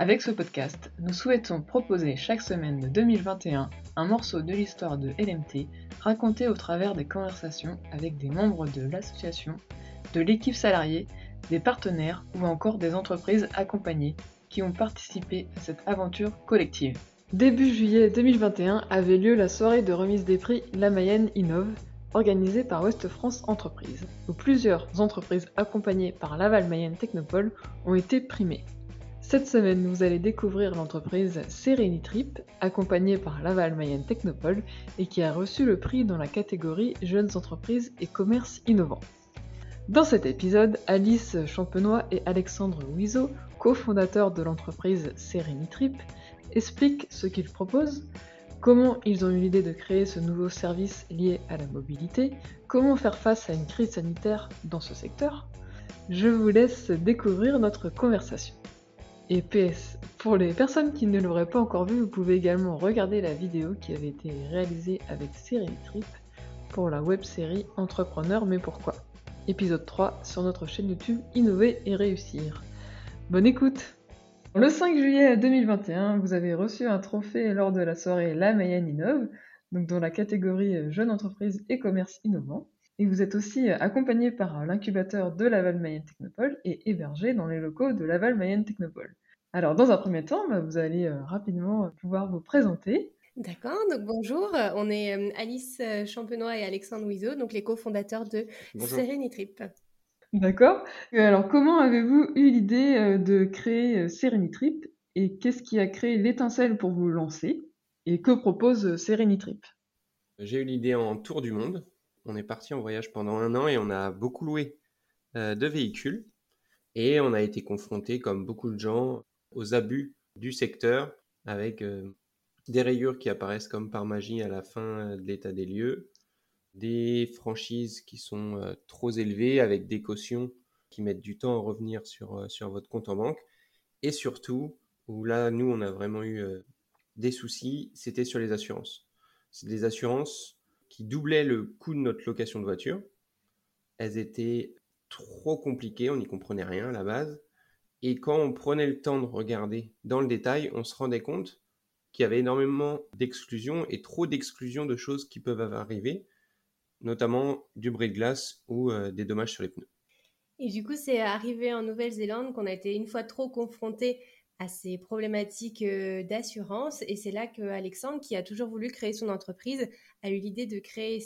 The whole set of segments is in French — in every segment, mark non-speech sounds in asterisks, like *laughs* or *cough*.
Avec ce podcast, nous souhaitons proposer chaque semaine de 2021 un morceau de l'histoire de LMT raconté au travers des conversations avec des membres de l'association, de l'équipe salariée, des partenaires ou encore des entreprises accompagnées qui ont participé à cette aventure collective. Début juillet 2021 avait lieu la soirée de remise des prix La Mayenne Innove, organisée par Ouest France Entreprises, où plusieurs entreprises accompagnées par Laval Mayenne Technopole ont été primées. Cette semaine, vous allez découvrir l'entreprise Trip, accompagnée par Laval Mayenne Technopole et qui a reçu le prix dans la catégorie Jeunes entreprises et commerce innovant. Dans cet épisode, Alice Champenois et Alexandre Wiseau, cofondateurs de l'entreprise Trip, expliquent ce qu'ils proposent, comment ils ont eu l'idée de créer ce nouveau service lié à la mobilité, comment faire face à une crise sanitaire dans ce secteur. Je vous laisse découvrir notre conversation. Et PS, pour les personnes qui ne l'auraient pas encore vu, vous pouvez également regarder la vidéo qui avait été réalisée avec Cyril Trip pour la web série Entrepreneur mais pourquoi? Épisode 3 sur notre chaîne YouTube Innover et réussir. Bonne écoute Le 5 juillet 2021, vous avez reçu un trophée lors de la soirée La Mayenne Innove, donc dans la catégorie Jeune entreprise et commerce innovant. Et vous êtes aussi accompagné par l'incubateur de Laval Mayenne Technopole et hébergé dans les locaux de Laval Mayenne Technopole. Alors, dans un premier temps, bah, vous allez euh, rapidement euh, pouvoir vous présenter. D'accord, donc bonjour, on est euh, Alice Champenois et Alexandre Wiseau, donc les cofondateurs de Trip. D'accord. Alors, comment avez-vous eu l'idée de créer Trip et qu'est-ce qui a créé l'étincelle pour vous lancer et que propose Trip? J'ai eu l'idée en tour du monde. On est parti en voyage pendant un an et on a beaucoup loué de véhicules et on a été confronté, comme beaucoup de gens, aux abus du secteur avec euh, des rayures qui apparaissent comme par magie à la fin de l'état des lieux, des franchises qui sont euh, trop élevées avec des cautions qui mettent du temps à revenir sur, euh, sur votre compte en banque. Et surtout, où là, nous, on a vraiment eu des soucis, c'était sur les assurances. C'est des assurances qui doublaient le coût de notre location de voiture. Elles étaient trop compliquées, on n'y comprenait rien à la base. Et quand on prenait le temps de regarder dans le détail, on se rendait compte qu'il y avait énormément d'exclusions et trop d'exclusions de choses qui peuvent arriver, notamment du bris de glace ou euh, des dommages sur les pneus. Et du coup, c'est arrivé en Nouvelle-Zélande qu'on a été une fois trop confronté à ces problématiques euh, d'assurance. Et c'est là que Alexandre, qui a toujours voulu créer son entreprise, a eu l'idée de créer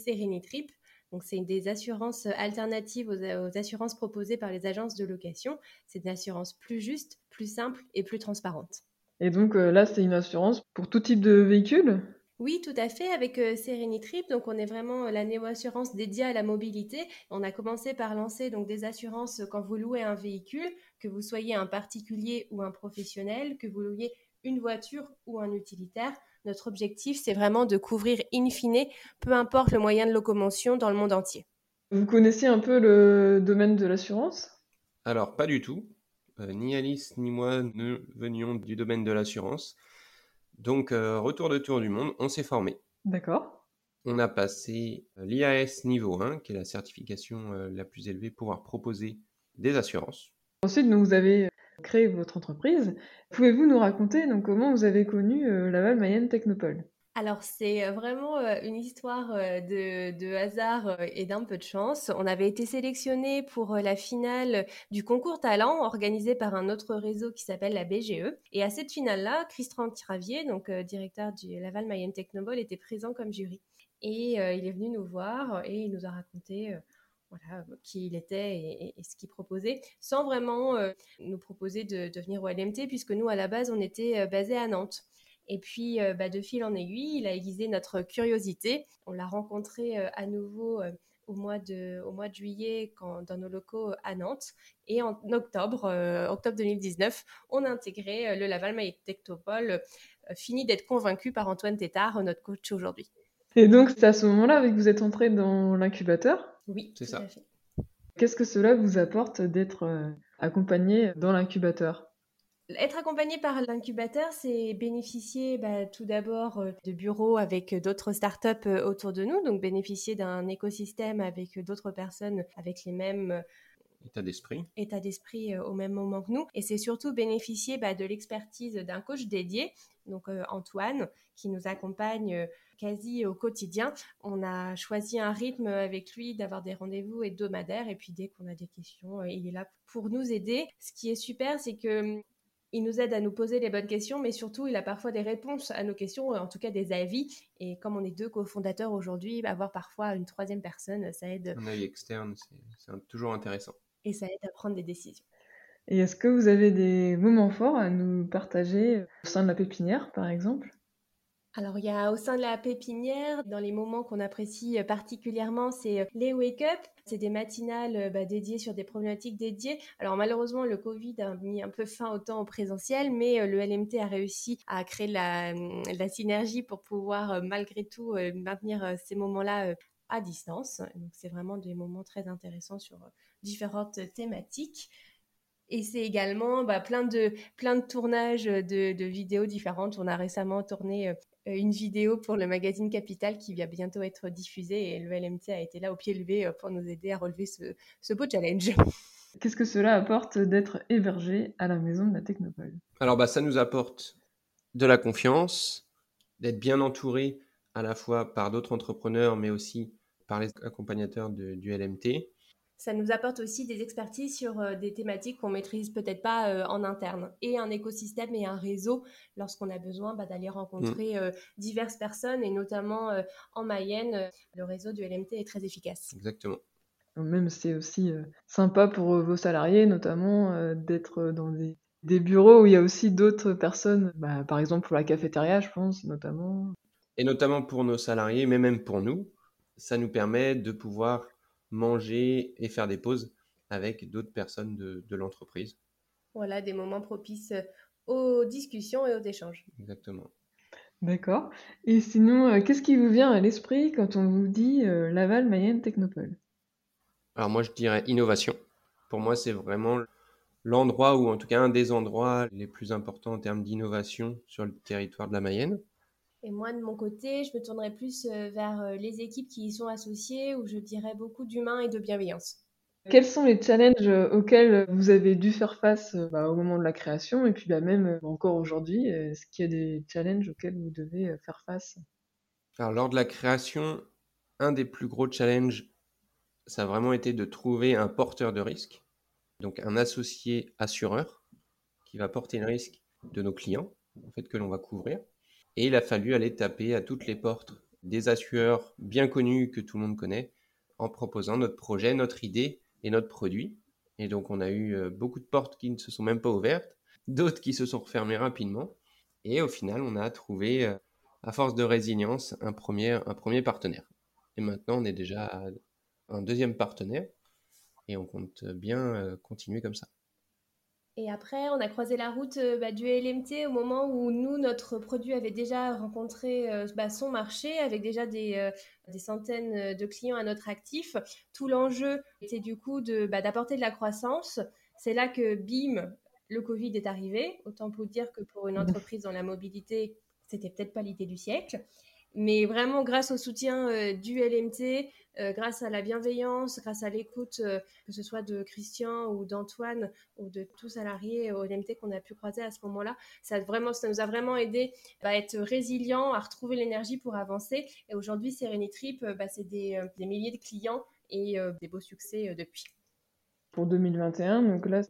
Trip. Donc, c'est des assurances alternatives aux, assurances proposées par les agences de location. C'est une assurance plus juste, plus simple et plus transparente. Et donc euh, là, c'est une assurance pour tout type de véhicule? Oui, tout à fait, avec euh, Trip. Donc, on est vraiment euh, la néo-assurance dédiée à la mobilité. On a commencé par lancer donc des assurances quand vous louez un véhicule, que vous soyez un particulier ou un professionnel, que vous louiez une voiture ou un utilitaire. Notre objectif, c'est vraiment de couvrir in fine, peu importe le moyen de locomotion dans le monde entier. Vous connaissez un peu le domaine de l'assurance? Alors, pas du tout. Euh, ni Alice ni moi ne venions du domaine de l'assurance. Donc, euh, retour de tour du monde, on s'est formé. D'accord. On a passé euh, l'IAS niveau 1, qui est la certification la plus élevée pour pouvoir proposer des assurances. Ensuite, vous avez créé votre entreprise. Pouvez-vous nous raconter comment vous avez connu euh, Laval Mayenne Technopole? Alors c'est euh, vraiment euh, une histoire de, hasard et d'un peu de chance. On avait été sélectionné pour la finale du concours talent organisé par un autre réseau qui s'appelle la BGE. Et à cette finale-là, Christian Travier, donc directeur du Laval Mayenne Technopole, était présent comme jury. Et il est venu nous voir et il nous a raconté qui il était et, ce qu'il proposait, sans vraiment euh, nous proposer de, devenir venir au LMT, puisque nous, à la base, on était euh, basé à Nantes. Et puis, euh, bah, de fil en aiguille, il a aiguisé notre curiosité. On l'a rencontré à nouveau au mois de, au mois de juillet dans nos locaux à Nantes. Et en octobre, octobre 2019, on a intégré le Laval Technopole, fini d'être convaincu par Antoine Tétard, notre coach aujourd'hui. Et donc, c'est à ce moment-là que vous êtes entré dans l'incubateur? Oui, c'est ça. Qu'est-ce que cela vous apporte d'être euh, accompagné dans l'incubateur? Être accompagné par l'incubateur, c'est bénéficier bah, tout d'abord euh, de bureaux avec d'autres startups euh, autour de nous, donc bénéficier d'un écosystème avec d'autres personnes avec les mêmes état d'esprit. État d'esprit au même moment que nous. Et c'est surtout bénéficier bah, de l'expertise d'un coach dédié, donc Antoine, qui nous accompagne quasi au quotidien. On a choisi un rythme avec lui d'avoir des rendez-vous hebdomadaires et puis dès qu'on a des questions, euh, il est là pour nous aider. Ce qui est super, c'est que hum, il nous aide à nous poser les bonnes questions, mais surtout, il a parfois des réponses à nos questions, en tout cas des avis. Et comme on est deux cofondateurs aujourd'hui, avoir parfois une troisième personne, ça aide. Un œil externe, c'est toujours intéressant. Et ça aide à prendre des décisions. Et est-ce que vous avez des moments forts à nous partager au sein de la pépinière, par exemple? Alors, il y a au sein de la pépinière, dans les moments qu'on apprécie euh, particulièrement, c'est euh, les wake-up. C'est des matinales euh, bah, dédiées sur des problématiques dédiées. Alors, malheureusement, le Covid a mis un peu fin au temps au présentiel, mais le LMT a réussi à créer la, la synergie pour pouvoir, malgré tout, maintenir ces moments-là à distance. Donc, c'est vraiment des moments très intéressants sur différentes thématiques. Et c'est également bah, plein, de, plein de tournages de, de, vidéos différentes. On a récemment tourné une vidéo pour le magazine Capital qui va bientôt être diffusée et le LMT a été là au pied levé euh, pour nous aider à relever ce, beau challenge. *laughs* Qu'est-ce que cela apporte d'être hébergé à la maison de la Technopole? Alors bah, ça nous apporte de la confiance, d'être bien entouré à la fois par d'autres entrepreneurs mais aussi par les accompagnateurs du LMT ça nous apporte aussi des expertises sur euh, des thématiques qu'on maîtrise peut-être pas euh, en interne et un écosystème et un réseau lorsqu'on a besoin bah, d'aller rencontrer mm. euh, diverses personnes et notamment en Mayenne, le réseau du LMT est très efficace. Exactement. Même c'est aussi sympa pour vos salariés, notamment d'être dans des, bureaux où il y a aussi d'autres personnes, bah, par exemple pour la cafétéria, je pense, notamment. Et notamment pour nos salariés, mais même pour nous, ça nous permet de pouvoir manger et faire des pauses avec d'autres personnes de, l'entreprise. Voilà, des moments propices aux discussions et aux échanges. Exactement. D'accord. Et sinon, euh, qu'est-ce qui vous vient à l'esprit quand on vous dit euh, Laval Mayenne Technopole? Alors moi, je dirais innovation. Pour moi, c'est vraiment l'endroit ou en tout cas un des endroits les plus importants en termes d'innovation sur le territoire de la Mayenne. Et moi, de mon côté, je me tournerai plus euh, vers euh, les équipes qui y sont associées, où je dirais beaucoup d'humain et de bienveillance. Quels sont les challenges euh, auxquels vous avez dû faire face bah, au moment de la création et puis bah, même encore aujourd'hui Est-ce qu'il y a des challenges auxquels vous devez faire face? Alors, lors de la création, un des plus gros challenges, ça a vraiment été de trouver un porteur de risque, donc un associé assureur qui va porter le risque de nos clients, en fait, que l'on va couvrir. Et il a fallu aller taper à toutes les portes des assureurs bien connus que tout le monde connaît en proposant notre projet, notre idée et notre produit. Et donc on a eu euh, beaucoup de portes qui ne se sont même pas ouvertes, d'autres qui se sont refermées rapidement. Et au final, on a trouvé, euh, à force de résilience, un premier, un premier partenaire. Et maintenant, on est déjà un deuxième partenaire et on compte bien euh, continuer comme ça. Et après, on a croisé la route euh, bah, du LMT au moment où nous, notre produit avait déjà rencontré euh, bah, son marché avec déjà des, euh, des, centaines de clients à notre actif. Tout l'enjeu était du coup bah, d'apporter de, la croissance. C'est là que, bim, le Covid est arrivé. Autant pour dire que pour une entreprise dans la mobilité, c'était peut-être pas l'idée du siècle. Mais vraiment, grâce au soutien euh, du LMT, euh, grâce à la bienveillance, grâce à l'écoute, euh, que ce soit de Christian ou d'Antoine ou de tous salariés au LMT qu'on a pu croiser à ce moment-là, ça, vraiment, ça nous a vraiment aidé à être résilients, à retrouver l'énergie pour avancer. Et aujourd'hui, Trip, bah, c'est des, des, milliers de clients et des beaux succès depuis. Pour 2021, donc là,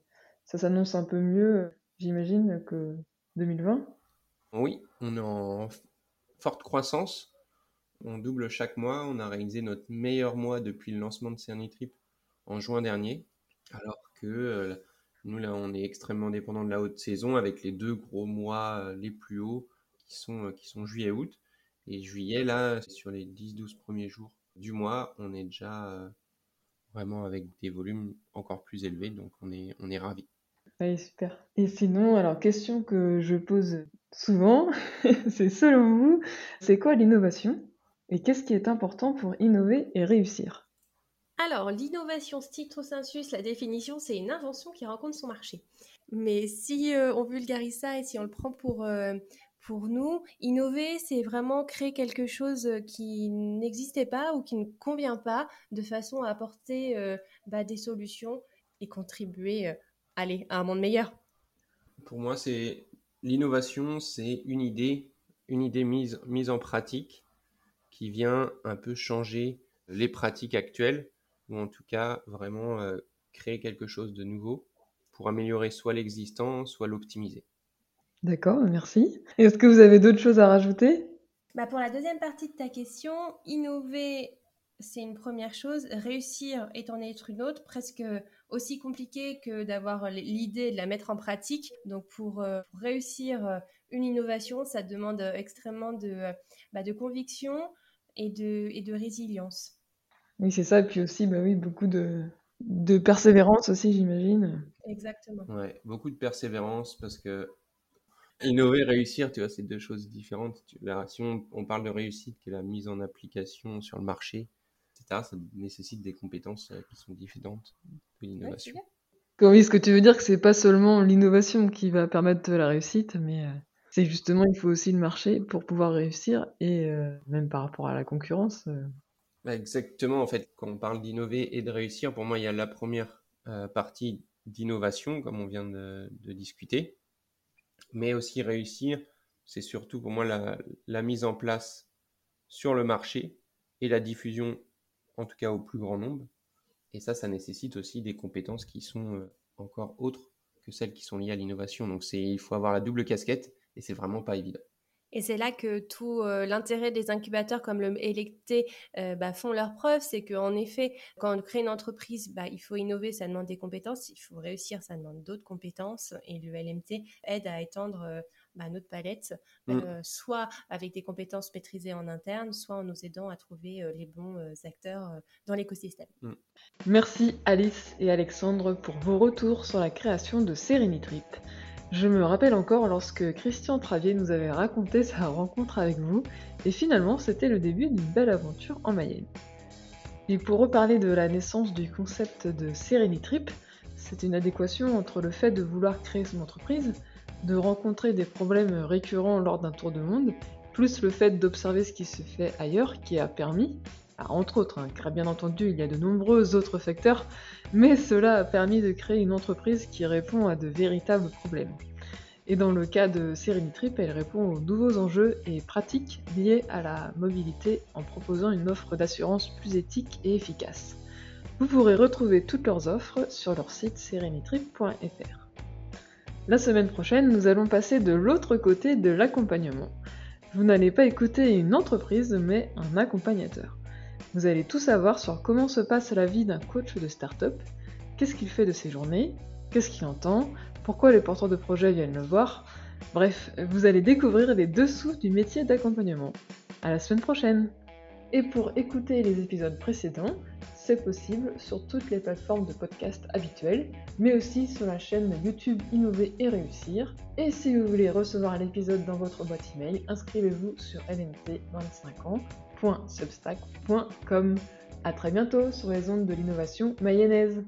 ça s'annonce un peu mieux, j'imagine, que 2020 Oui, on est en forte croissance. On double chaque mois. On a réalisé notre meilleur mois depuis le lancement de Cernitrip en juin dernier. Alors que euh, nous, là, on est extrêmement dépendant de la haute saison avec les deux gros mois euh, les plus hauts qui sont, euh, qui sont juillet et août. Et juillet, là, sur les 10-12 premiers jours du mois, on est déjà vraiment avec des volumes encore plus élevés. Donc, on est, on est ravis. Super. Et sinon, alors, question que je pose souvent, *laughs* c'est selon vous, c'est quoi l'innovation Et qu'est-ce qui est important pour innover et réussir? Alors, l'innovation stricto sensus, la définition, c'est une invention qui rencontre son marché. Mais si euh, on vulgarise ça et si on le prend pour, euh, pour nous, innover, c'est vraiment créer quelque chose qui n'existait pas ou qui ne convient pas de façon à apporter euh, bah, des solutions et contribuer allez, à un monde meilleur. Pour moi, c'est l'innovation, c'est une idée, une idée mise, mise en pratique qui vient un peu changer les pratiques actuelles ou en tout cas vraiment créer quelque chose de nouveau pour améliorer soit l'existant, soit l'optimiser. D'accord, merci. Est-ce que vous avez d'autres choses à rajouter? Bah Pour la deuxième partie de ta question, innover, c'est une première chose. Réussir est en être une autre, presque aussi compliqué que d'avoir l'idée de la mettre en pratique. Donc pour, euh, réussir euh, une innovation, ça demande extrêmement de, bah, de conviction et de, et de résilience. Oui, c'est ça. Et puis aussi, bah oui, beaucoup de, de persévérance aussi, j'imagine. Exactement. Ouais, beaucoup de persévérance parce que innover, réussir, tu vois, c'est deux choses différentes. Si on, parle de réussite, qui est la mise en application sur le marché, etc., ça nécessite des compétences euh, qui sont différentes de l'innovation. oui, ce que tu veux dire, que c'est pas seulement l'innovation qui va permettre la réussite, mais euh, c'est justement, il faut aussi le marché pour pouvoir réussir, et euh, même par rapport à la concurrence. Bah, exactement, en fait, quand on parle d'innover et de réussir, pour moi, il y a la première partie d'innovation, comme on vient de, discuter, mais aussi réussir, c'est surtout pour moi la, mise en place sur le marché et la diffusion, en tout cas au plus grand nombre. Et ça, ça nécessite aussi des compétences qui sont euh, encore autres que celles qui sont liées à l'innovation. Donc il faut avoir la double casquette et c'est vraiment pas évident. Et c'est là que tout euh, l'intérêt des incubateurs comme le Electé euh, bah, font leurs preuves, c'est qu'en effet, quand on crée une entreprise, bah, il faut innover, ça demande des compétences, il faut réussir, ça demande d'autres compétences, et le LMT aide à étendre bah, notre palette, mmh. soit avec des compétences maîtrisées en interne, soit en nous aidant à trouver les bons acteurs dans l'écosystème. Mmh. Merci Alice et Alexandre pour vos retours sur la création de Serenitrip. Je me rappelle encore lorsque Christian Travier nous avait raconté sa rencontre avec vous, et finalement c'était le début d'une belle aventure en Mayenne. Et pour reparler de la naissance du concept de Trip, c'est une adéquation entre le fait de vouloir créer son entreprise, de rencontrer des problèmes récurrents lors d'un tour de monde, plus le fait d'observer ce qui se fait ailleurs qui a permis, ah, entre autres, hein, car bien entendu il y a de nombreux autres facteurs, mais cela a permis de créer une entreprise qui répond à de véritables problèmes. Et dans le cas de Trip, elle répond aux nouveaux enjeux et pratiques liés à la mobilité en proposant une offre d'assurance plus éthique et efficace. Vous pourrez retrouver toutes leurs offres sur leur site serenitrip.fr. La semaine prochaine, nous allons passer de l'autre côté de l'accompagnement. Vous n'allez pas écouter une entreprise, mais un accompagnateur. Vous allez tout savoir sur comment se passe la vie d'un coach de start-up, qu'est-ce qu'il fait de ses journées, qu'est-ce qu'il entend, pourquoi les porteurs de projets viennent le voir. Bref, vous allez découvrir les dessous du métier d'accompagnement. À la semaine prochaine Et pour écouter les épisodes précédents, c'est possible sur toutes les plateformes de podcast habituelles, mais aussi sur la chaîne YouTube Innover et Réussir. Et si vous voulez recevoir l'épisode dans votre boîte email, inscrivez-vous sur lmt25 ans substack.com. A très bientôt sur les ondes de l'innovation mayonnaise.